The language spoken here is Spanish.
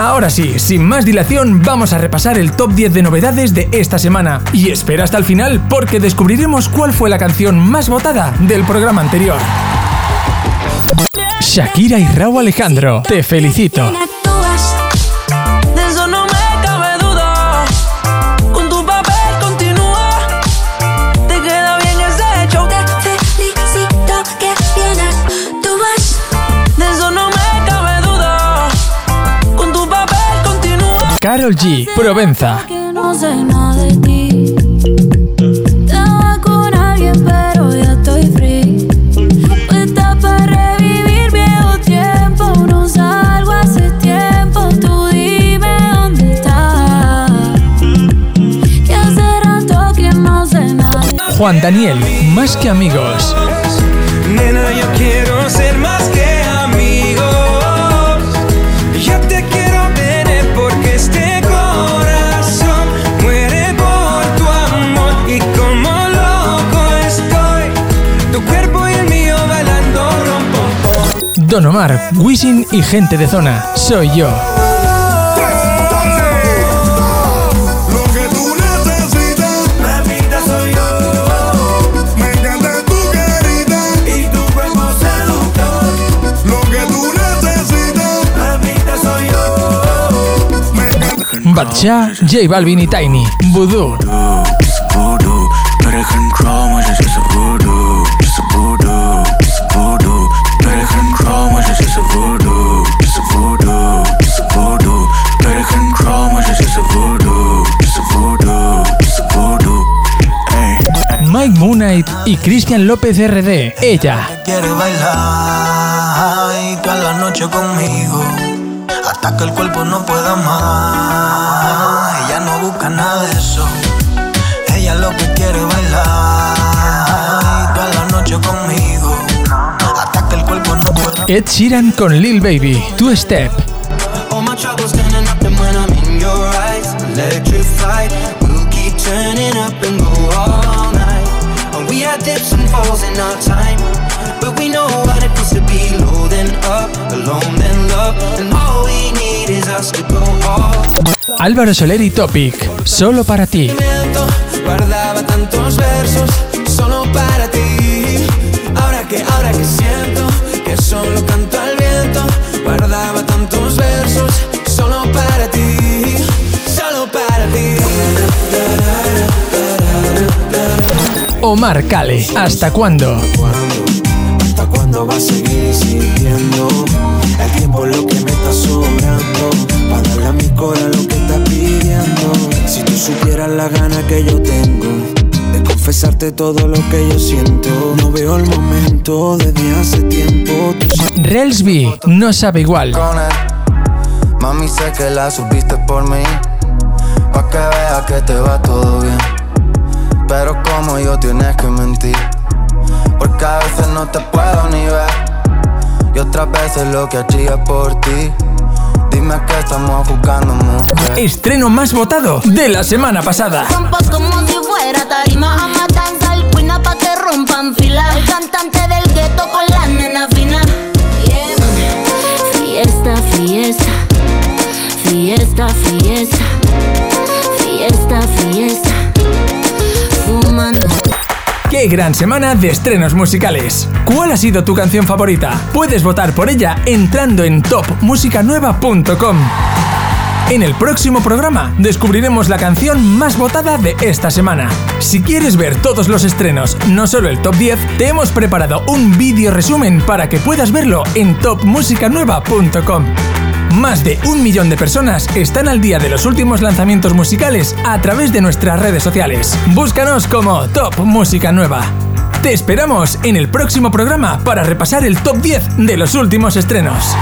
Ahora sí, sin más dilación, vamos a repasar el top 10 de novedades de esta semana. Y espera hasta el final porque descubriremos cuál fue la canción más votada del programa anterior. Shakira y Raúl Alejandro, te felicito. Carol G, Provenza. Juan Daniel, más que amigos. Nena, yo quiero ser Don Omar, Wisin y gente de zona. Soy yo. Lo que tú necesitas, Mamita soy y Cristian López RD. Ella. Quiere bailar y toda la noche conmigo. Hasta que el cuerpo no pueda más. Ella no busca nada de eso. Ella lo que quiere bailar y toda la noche conmigo. Hasta que el cuerpo no pueda Ed Sheeran con Lil Baby. Two Step. All in our time, but we know what it feels to be low then up, alone then love, and all we need is us to go all. Álvaro Soler y Topic. Solo para ti. Guardaba tantos versos solo para ti. Ahora que, ahora que Omar Cale. ¿Hasta cuándo? ¿Hasta cuándo va a seguir insistiendo? El tiempo es lo que me está sobrando. Para darle a mi cora lo que está pidiendo. Si tú supieras la gana que yo tengo. De confesarte todo lo que yo siento. No veo el momento desde hace tiempo. Relsby. No sabe igual. con él. Mami, sé que la subiste por mí. Pa' que veas que te va todo bien. Como yo tienes que mentir. Porque a veces no te puedo ni ver. Y otras veces lo que hacía por ti. Dime que estamos jugando mujer. Estreno más votado de la semana pasada. Rompa como si fuera tarima a matanza al cuina pa' que rompan fila. El cantante del gueto con la nena fina. Fiesta, fiesta, fiesta, fiesta, fiesta, fiesta. ¡Qué gran semana de estrenos musicales! ¿Cuál ha sido tu canción favorita? Puedes votar por ella entrando en topmusicanueva.com. En el próximo programa descubriremos la canción más votada de esta semana. Si quieres ver todos los estrenos, no solo el top 10, te hemos preparado un vídeo resumen para que puedas verlo en topmusicanueva.com. Más de un millón de personas están al día de los últimos lanzamientos musicales a través de nuestras redes sociales. Búscanos como Top Música Nueva. Te esperamos en el próximo programa para repasar el top 10 de los últimos estrenos.